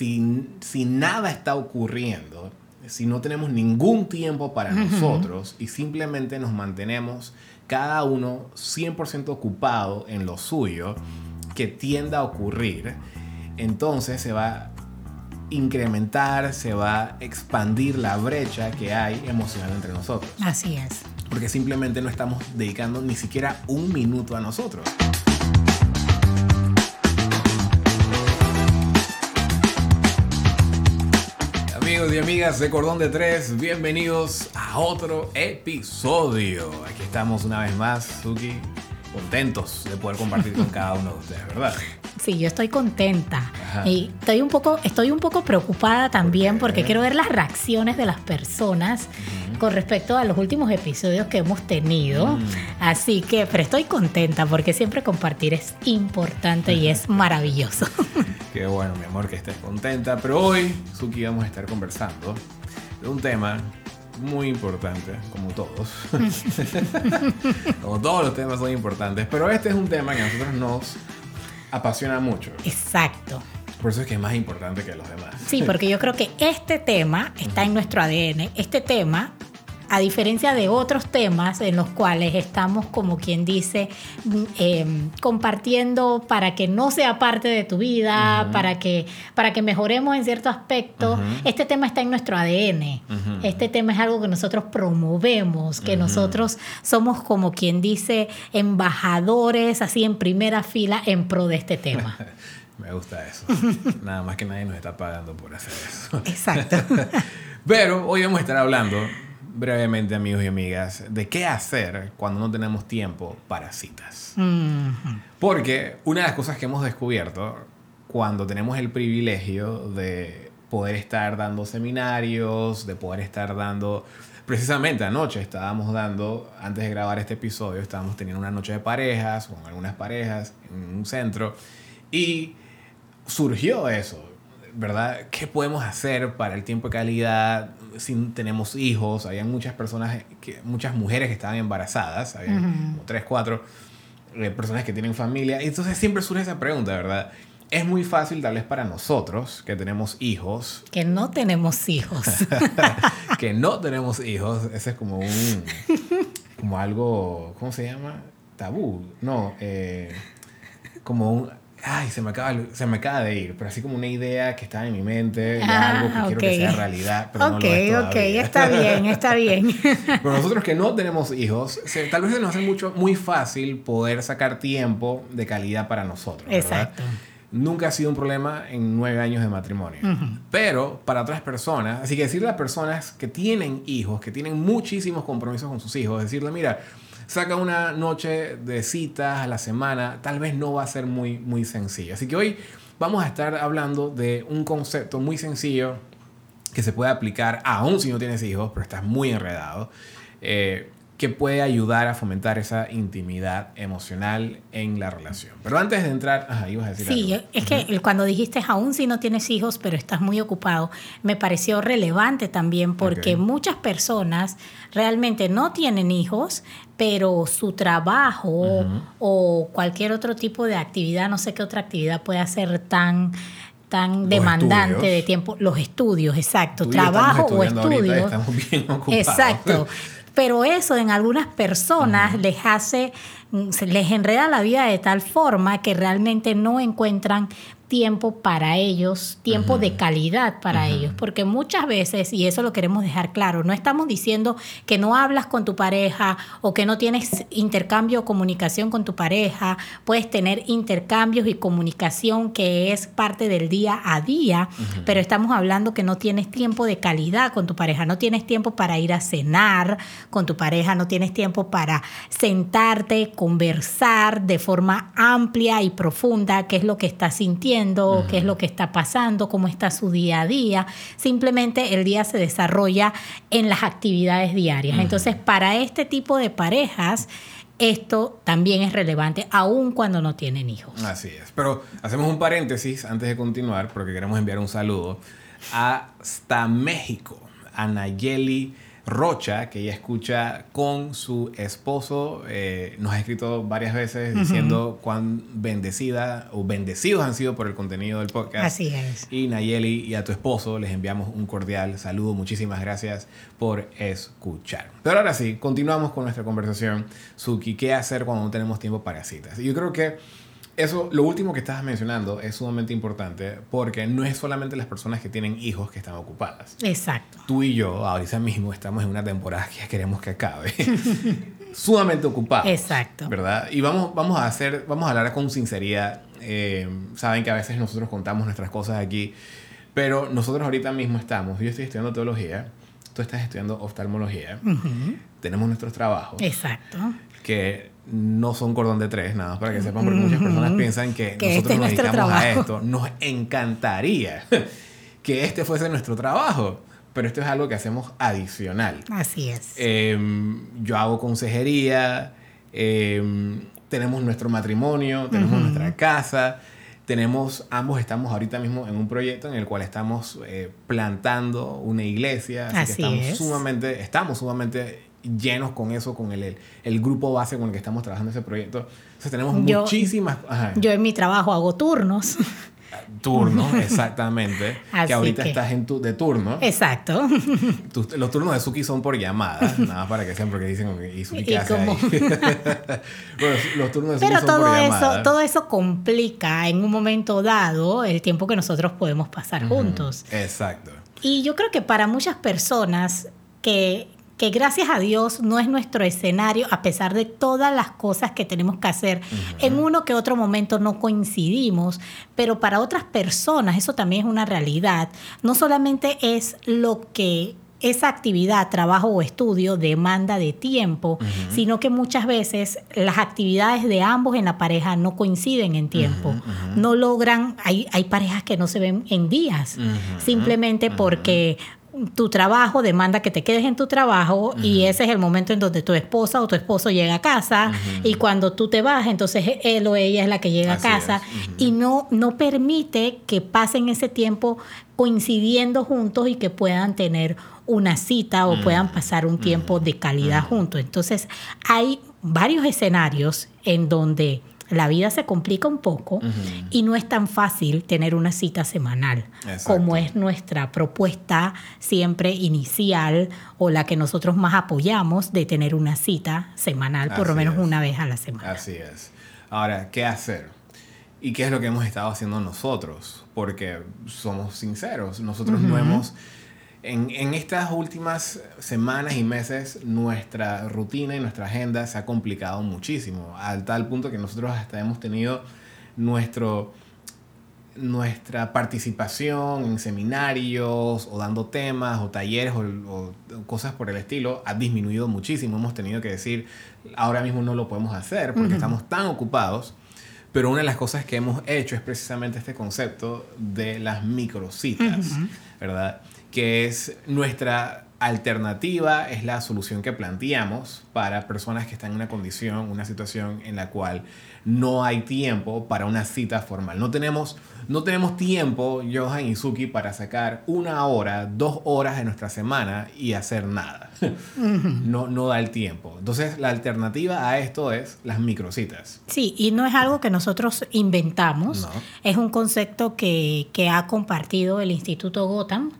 si, si nada está ocurriendo, si no tenemos ningún tiempo para nosotros y simplemente nos mantenemos cada uno 100% ocupado en lo suyo, que tienda a ocurrir, entonces se va a incrementar, se va a expandir la brecha que hay emocional entre nosotros. Así es. Porque simplemente no estamos dedicando ni siquiera un minuto a nosotros. Amigos y amigas de Cordón de Tres, bienvenidos a otro episodio. Aquí estamos una vez más, Suki, contentos de poder compartir con cada uno de ustedes, ¿verdad? Sí, yo estoy contenta. Y estoy un poco, estoy un poco preocupada también porque quiero ver las reacciones de las personas con respecto a los últimos episodios que hemos tenido. Mm. Así que, pero estoy contenta porque siempre compartir es importante y es maravilloso. Qué bueno, mi amor, que estés contenta. Pero hoy, Suki, vamos a estar conversando de un tema muy importante, como todos. como todos los temas son importantes. Pero este es un tema que a nosotros nos apasiona mucho. Exacto. Por eso es que es más importante que los demás. Sí, porque yo creo que este tema está en nuestro ADN. Este tema a diferencia de otros temas en los cuales estamos, como quien dice, mm, em, compartiendo para que no sea parte de tu vida, para, que, para que mejoremos en cierto aspecto, este tema está en nuestro ADN. Este tema es algo que nosotros promovemos, que nosotros somos, como quien dice, embajadores así en primera fila en pro de este tema. Me gusta eso. Nada más que nadie nos está pagando por hacer eso. Exacto. Pero hoy vamos a estar hablando brevemente, amigos y amigas, de qué hacer cuando no tenemos tiempo para citas. Porque una de las cosas que hemos descubierto cuando tenemos el privilegio de poder estar dando seminarios, de poder estar dando... Precisamente anoche estábamos dando, antes de grabar este episodio, estábamos teniendo una noche de parejas, con algunas parejas, en un centro, y surgió eso, ¿verdad? ¿Qué podemos hacer para el tiempo de calidad? Si tenemos hijos, había muchas personas, que, muchas mujeres que estaban embarazadas, había como tres, cuatro eh, personas que tienen familia. Y entonces siempre surge esa pregunta, ¿verdad? Es muy fácil tal vez para nosotros que tenemos hijos. Que no tenemos hijos. que no tenemos hijos. Ese es como un... Como algo... ¿Cómo se llama? Tabú. No. Eh, como un ay, se me, acaba, se me acaba de ir, pero así como una idea que está en mi mente, de ah, algo que quiero que sea realidad, pero no lo es Ok, está bien, está bien. pero nosotros que no tenemos hijos, tal vez se nos hace mucho, muy fácil poder sacar tiempo de calidad para nosotros. Exacto. Nunca ha sido un problema en nueve años de matrimonio. Pero para otras personas, así que decirle a personas que tienen hijos, que tienen muchísimos compromisos con sus hijos, decirle, mira, saca una noche de citas a la semana, tal vez no va a ser muy, muy sencillo. Así que hoy vamos a estar hablando de un concepto muy sencillo que se puede aplicar aún si no tienes hijos, pero estás muy enredado. Eh, que puede ayudar a fomentar esa intimidad emocional en la relación. Pero antes de entrar, ajá, ibas a decir Sí, es que cuando dijiste aún si no tienes hijos, pero estás muy ocupado, me pareció relevante también porque muchas personas realmente no tienen hijos, pero su trabajo o cualquier otro tipo de actividad, no sé qué otra actividad puede ser tan tan demandante de tiempo, los estudios, exacto, trabajo o estudios. Estamos bien ocupados. Exacto. Pero eso en algunas personas les hace, les enreda la vida de tal forma que realmente no encuentran tiempo para ellos, tiempo de calidad para ellos, porque muchas veces, y eso lo queremos dejar claro, no estamos diciendo que no hablas con tu pareja o que no tienes intercambio o comunicación con tu pareja, puedes tener intercambios y comunicación que es parte del día a día, pero estamos hablando que no tienes tiempo de calidad con tu pareja, no tienes tiempo para ir a cenar con tu pareja, no tienes tiempo para sentarte, conversar de forma amplia y profunda qué es lo que estás sintiendo qué es lo que está pasando, cómo está su día a día. Simplemente el día se desarrolla en las actividades diarias. Entonces, para este tipo de parejas, esto también es relevante, aun cuando no tienen hijos. Así es. Pero hacemos un paréntesis antes de continuar, porque queremos enviar un saludo hasta México. a Nayeli Rocha, que ella escucha con su esposo. Eh, nos ha escrito varias veces diciendo cuán bendecida o bendecidos han sido por el contenido del podcast. Así es. Y Nayeli y a tu esposo les enviamos un cordial saludo. Muchísimas gracias por escuchar. Pero ahora sí, continuamos con nuestra conversación. Suki, ¿qué hacer cuando no tenemos tiempo para citas? Yo creo que eso, lo último que estabas mencionando es sumamente importante porque no es solamente las personas que tienen hijos que están ocupadas. Exacto. Tú y yo ahorita mismo estamos en una temporada que queremos que acabe. sumamente ocupados. Exacto. ¿Verdad? Y vamos, vamos a hacer, vamos a hablar con sinceridad. Eh, saben que a veces nosotros contamos nuestras cosas aquí, pero nosotros ahorita mismo estamos, yo estoy estudiando teología, tú estás estudiando oftalmología, tenemos nuestros trabajos. Exacto. Que no son cordón de tres, nada más para que sepan, porque muchas personas piensan que, nosotros este nos dedicamos a esto. Nos encantaría que este fuese nuestro trabajo, pero esto es algo que hacemos adicional. Así es. Em, yo hago consejería, em, tenemos nuestro matrimonio, tenemos nuestra casa, tenemos, ambos estamos ahorita mismo en un proyecto en el cual estamos eh, plantando una iglesia, así, que estamos sumamente, estamos sumamente llenos con eso, con el, el, grupo base con el que estamos trabajando ese proyecto. Entonces tenemos muchísimas... Yo en mi trabajo hago turnos. Turnos, exactamente. que ahorita estás en tu, de turno. Exacto. los turnos de Suki son por llamada, nada para que sean porque dicen, ¿y Suki qué hace ahí? los turnos de Suki son todo por eso, todo eso complica en un momento dado el tiempo que nosotros podemos pasar juntos. Exacto. Y yo creo que para muchas personas que que gracias a Dios no es nuestro escenario, a pesar de todas las cosas que tenemos que hacer. En uno que otro momento no coincidimos, pero para otras personas eso también es una realidad. No solamente es lo que esa actividad, trabajo o estudio demanda de tiempo, sino que muchas veces las actividades de ambos en la pareja no coinciden en tiempo. No logran, hay, hay parejas que no se ven en días, simplemente porque tu trabajo demanda que te quedes en tu trabajo y ese es el momento en donde tu esposa o tu esposo llega a casa y cuando tú te vas, entonces él o ella es la que llega a casa y no, no permite que pasen ese tiempo coincidiendo juntos y que puedan tener una cita o puedan pasar un tiempo de calidad juntos. Entonces hay varios escenarios en donde la vida se complica un poco y no es tan fácil tener una cita semanal como es nuestra propuesta siempre inicial o la que nosotros más apoyamos de tener una cita semanal por lo menos una vez a la semana. Así es. Ahora, ¿qué hacer? ¿Y qué es lo que hemos estado haciendo nosotros? Porque somos sinceros, nosotros no hemos en, estas últimas semanas y meses nuestra rutina y nuestra agenda se ha complicado muchísimo, al tal punto que nosotros hasta hemos tenido nuestro, nuestra participación en seminarios o dando temas o talleres o, cosas por el estilo ha disminuido muchísimo. Hemos tenido que decir, ahora mismo no lo podemos hacer porque estamos tan ocupados. Pero una de las cosas que hemos hecho es precisamente este concepto de las microcitas, ¿verdad? Que es nuestra alternativa, es la solución que planteamos para personas que están en una condición, una situación en la cual no hay tiempo para una cita formal. No tenemos, no tenemos tiempo, Johan y Suki, para sacar una hora, dos horas de nuestra semana y hacer nada. no, no da el tiempo. Entonces, la alternativa a esto es las microcitas. Sí, y no es algo que nosotros inventamos. Es un concepto que, ha compartido el Instituto Gotham,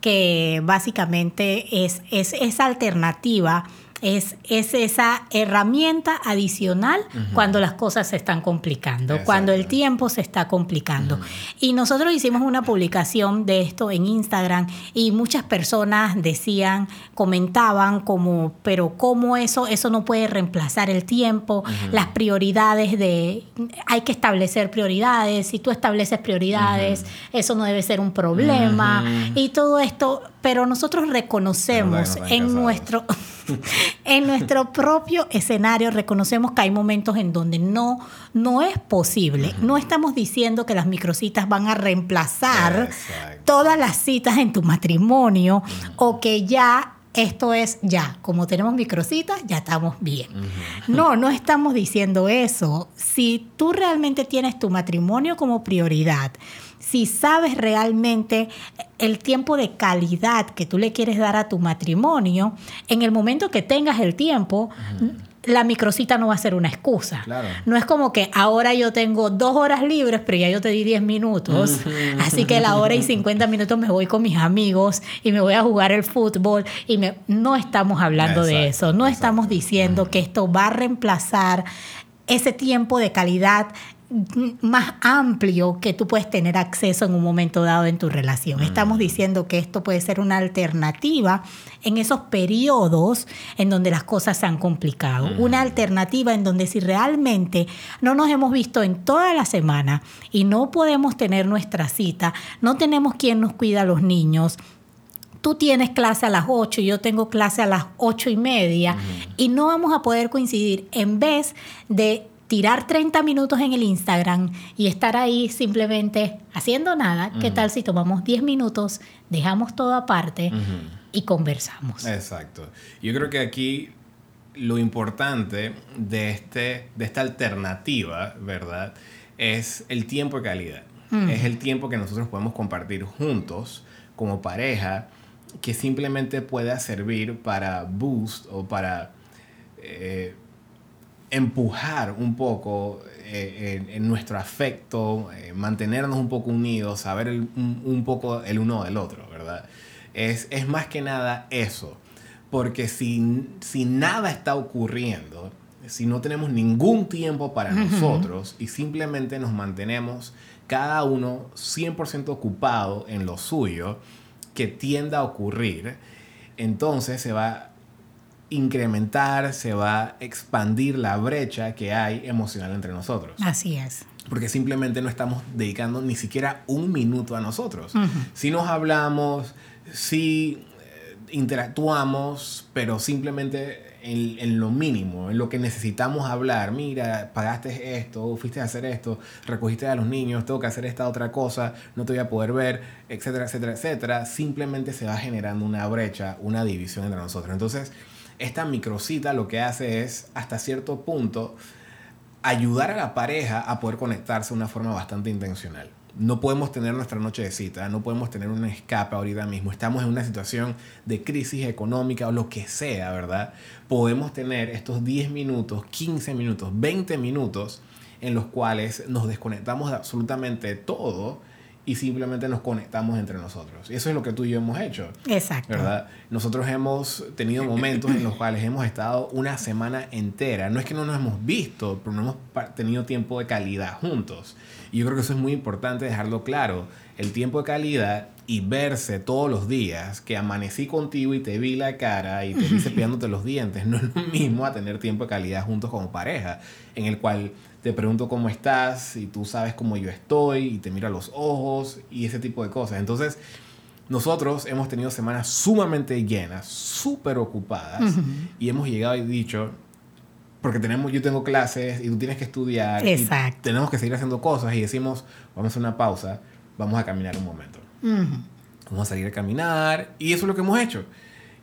que básicamente es, es esa alternativa es, es esa herramienta adicional cuando las cosas se están complicando, cuando el tiempo se está complicando. Y nosotros hicimos una publicación de esto en Instagram y muchas personas decían, comentaban como, pero ¿cómo eso? Eso no puede reemplazar el tiempo, las prioridades de, hay que establecer prioridades, si tú estableces prioridades, eso no debe ser un problema y todo esto, pero nosotros reconocemos en nuestro... en nuestro propio escenario reconocemos que hay momentos en donde no, no es posible. No estamos diciendo que las microcitas van a reemplazar todas las citas en tu matrimonio o que ya esto es ya, como tenemos microcitas, ya estamos bien. No, no estamos diciendo eso. Si tú realmente tienes tu matrimonio como prioridad, si sabes realmente el tiempo de calidad que tú le quieres dar a tu matrimonio, en el momento que tengas el tiempo, la microcita no va a ser una excusa. No es como que ahora yo tengo dos horas libres, pero ya yo te di diez minutos. Así que la hora y cincuenta minutos me voy con mis amigos y me voy a jugar el fútbol. Y me... no estamos hablando de eso. No estamos diciendo que esto va a reemplazar ese tiempo de calidad más amplio que tú puedes tener acceso en un momento dado en tu relación. Estamos diciendo que esto puede ser una alternativa en esos periodos en donde las cosas se han complicado. Una alternativa en donde si realmente no nos hemos visto en toda la semana y no podemos tener nuestra cita, no tenemos quien nos cuida a los niños, tú tienes clase a las 8 y yo tengo clase a las ocho y media y no vamos a poder coincidir en vez de tirar 30 minutos en el Instagram y estar ahí simplemente haciendo nada, ¿qué tal si tomamos 10 minutos, dejamos todo aparte y conversamos? Exacto. Yo creo que aquí lo importante de, este, de esta alternativa, ¿verdad? Es el tiempo de calidad. Es el tiempo que nosotros podemos compartir juntos como pareja que simplemente pueda servir para boost o para... Eh, empujar un poco eh, en, nuestro afecto, eh, mantenernos un poco unidos, saber un, poco el uno del otro, ¿verdad? Es, es más que nada eso, porque si, si, nada está ocurriendo, si no tenemos ningún tiempo para nosotros y simplemente nos mantenemos cada uno 100% ocupado en lo suyo, que tienda a ocurrir, entonces se va incrementar, se va a expandir la brecha que hay emocional entre nosotros. Así es. Porque simplemente no estamos dedicando ni siquiera un minuto a nosotros. Si nos hablamos, si eh, interactuamos, pero simplemente en, lo mínimo, en lo que necesitamos hablar. Mira, pagaste esto, fuiste a hacer esto, recogiste a los niños, tengo que hacer esta otra cosa, no te voy a poder ver, etcétera, etcétera, etcétera. Simplemente se va generando una brecha, una división entre nosotros. Entonces, esta microcita lo que hace es, hasta cierto punto, ayudar a la pareja a poder conectarse de una forma bastante intencional. No podemos tener nuestra noche de cita, no podemos tener un escape ahorita mismo. Estamos en una situación de crisis económica o lo que sea, ¿verdad? Podemos tener estos 10 minutos, 15 minutos, 20 minutos en los cuales nos desconectamos de absolutamente todo y simplemente nos conectamos entre nosotros. Y eso es lo que tú y yo hemos hecho. Exacto. ¿Verdad? Nosotros hemos tenido momentos en los cuales hemos estado una semana entera. No es que no nos hemos visto, pero no hemos tenido tiempo de calidad juntos. Y yo creo que eso es muy importante dejarlo claro. El tiempo de calidad y verse todos los días, que amanecí contigo y te vi la cara y te vi cepillándote los dientes, no es lo mismo a tener tiempo de calidad juntos como pareja, en el cual te pregunto cómo estás y tú sabes cómo yo estoy y te miro a los ojos y ese tipo de cosas. Entonces, nosotros hemos tenido semanas sumamente llenas, súper ocupadas y hemos llegado y dicho, porque tenemos, yo tengo clases y tú tienes que estudiar Exacto. y tenemos que seguir haciendo cosas y decimos, vamos a hacer una pausa, vamos a caminar un momento. Vamos a salir a caminar y eso es lo que hemos hecho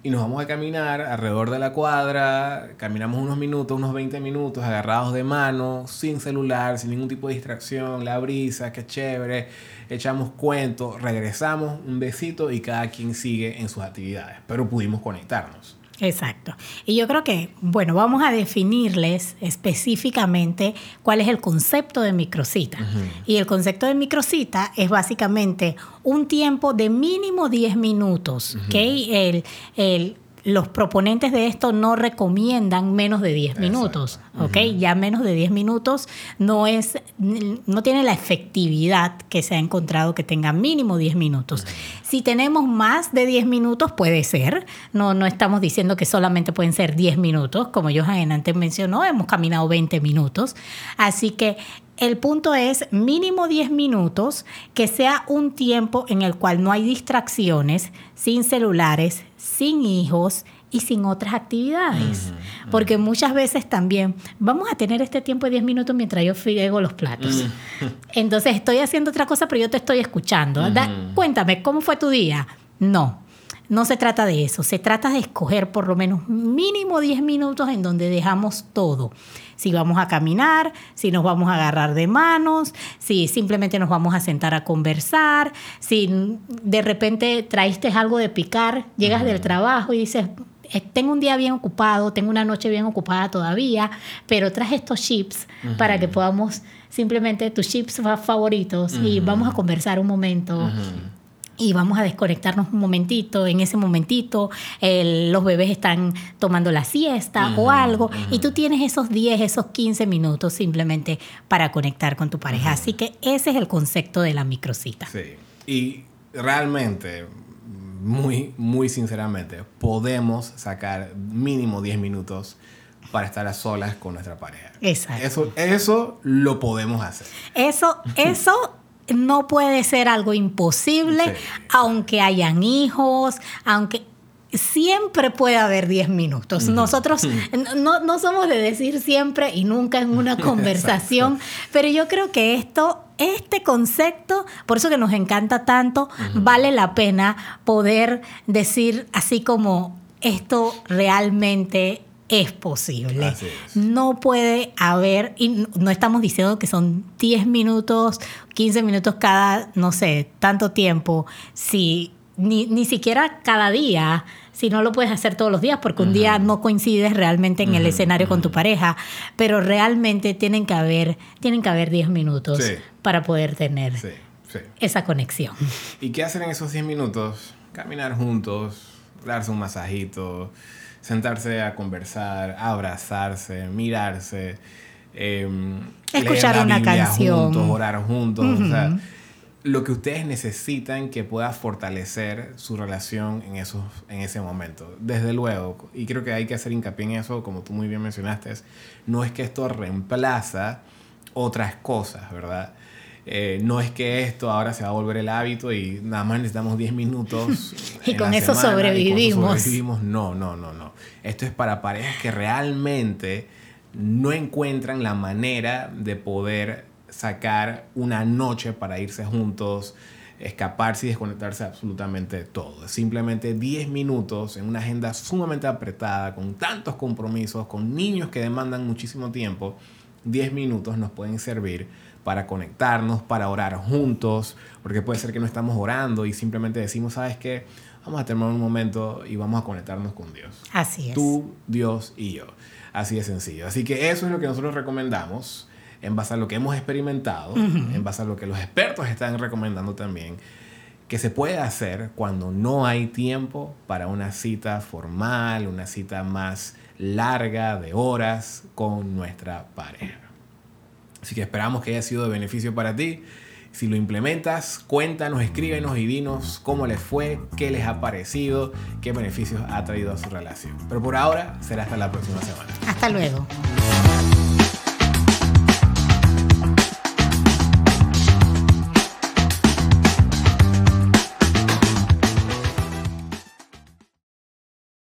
y nos vamos a caminar alrededor de la cuadra, caminamos unos minutos, unos 20 minutos, agarrados de mano, sin celular, sin ningún tipo de distracción, la brisa, qué chévere, echamos cuentos, regresamos, un besito y cada quien sigue en sus actividades, pero pudimos conectarnos. Exacto. Y yo creo que, bueno, vamos a definirles específicamente cuál es el concepto de microcita. Y el concepto de microcita es básicamente un tiempo de mínimo 10 minutos, El, el los proponentes de esto no recomiendan menos de 10 minutos, ¿ok? Ya menos de 10 minutos no es, no tiene la efectividad que se ha encontrado que tenga mínimo 10 minutos. Si tenemos más de 10 minutos, puede ser. No, no estamos diciendo que solamente pueden ser 10 minutos, como Johan antes mencionó, hemos caminado 20 minutos. Así que el punto es mínimo 10 minutos, que sea un tiempo en el cual no hay distracciones, sin celulares, sin hijos y sin otras actividades. Porque muchas veces también vamos a tener este tiempo de 10 minutos mientras yo friego los platos. Entonces estoy haciendo otra cosa, pero yo te estoy escuchando. cuéntame, ¿cómo fue tu día? No. No se trata de eso, se trata de escoger por lo menos mínimo 10 minutos en donde dejamos todo. Si vamos a caminar, si nos vamos a agarrar de manos, si simplemente nos vamos a sentar a conversar, si de repente traíste algo de picar, llegas del trabajo y dices, eh, tengo un día bien ocupado, tengo una noche bien ocupada todavía, pero traje estos chips para que podamos simplemente tus chips favoritos y vamos a conversar un momento y vamos a desconectarnos un momentito. En ese momentito los bebés están tomando la siesta o algo y tú tienes esos 10, esos 15 minutos simplemente para conectar con tu pareja. Así que ese es el concepto de la microcita. Sí. Y realmente, muy, muy sinceramente, podemos sacar mínimo 10 minutos para estar a solas con nuestra pareja. Exacto. Eso, eso lo podemos hacer. Eso, eso no puede ser algo imposible, aunque hayan hijos, aunque siempre puede haber 10 minutos. Nosotros no, somos de decir siempre y nunca en una conversación, pero yo creo que esto, este concepto, por eso que nos encanta tanto, vale la pena poder decir así como esto realmente es posible. No puede haber, y no estamos diciendo que son 10 minutos, 15 minutos cada, no sé, tanto tiempo, si ni, ni siquiera cada día, si no lo puedes hacer todos los días, porque un día no coincides realmente en el escenario con tu pareja, pero realmente tienen que haber, tienen que haber 10 minutos para poder tener esa conexión. ¿Y qué hacen en esos 10 minutos? Caminar juntos, darse un masajito, sentarse a conversar, abrazarse, mirarse, em, escuchar una canción, juntos, orar juntos, o sea, lo que ustedes necesitan que pueda fortalecer su relación en, esos, en ese momento. Desde luego, y creo que hay que hacer hincapié en eso, como tú muy bien mencionaste, no es que esto reemplaza otras cosas, ¿verdad? Eh, no es que esto ahora se va a volver el hábito y nada más necesitamos 10 minutos. y, con eso sobrevivimos. sobrevivimos. No, no, no, no. Esto es para parejas que realmente no encuentran la manera de poder sacar una noche para irse juntos, escaparse y desconectarse absolutamente de todo. Simplemente 10 minutos en una agenda sumamente apretada, con tantos compromisos, con niños que demandan muchísimo tiempo. 10 minutos nos pueden servir para conectarnos, para orar juntos, porque puede ser que no estamos orando y simplemente decimos, ¿sabes qué? Vamos a terminar un momento y vamos a conectarnos con Dios. Así es. Tú, Dios y yo. Así de sencillo. Así que eso es lo que nosotros recomendamos en base a lo que hemos experimentado, en base a lo que los expertos están recomendando también, que se puede hacer cuando no hay tiempo para una cita formal, una cita más larga de horas con nuestra pareja. Así que esperamos que haya sido de beneficio para ti. Si lo implementas, cuéntanos, escríbenos y dinos cómo les fue, qué les ha parecido, qué beneficios ha traído a su relación. Pero por ahora será hasta la próxima semana. Hasta luego.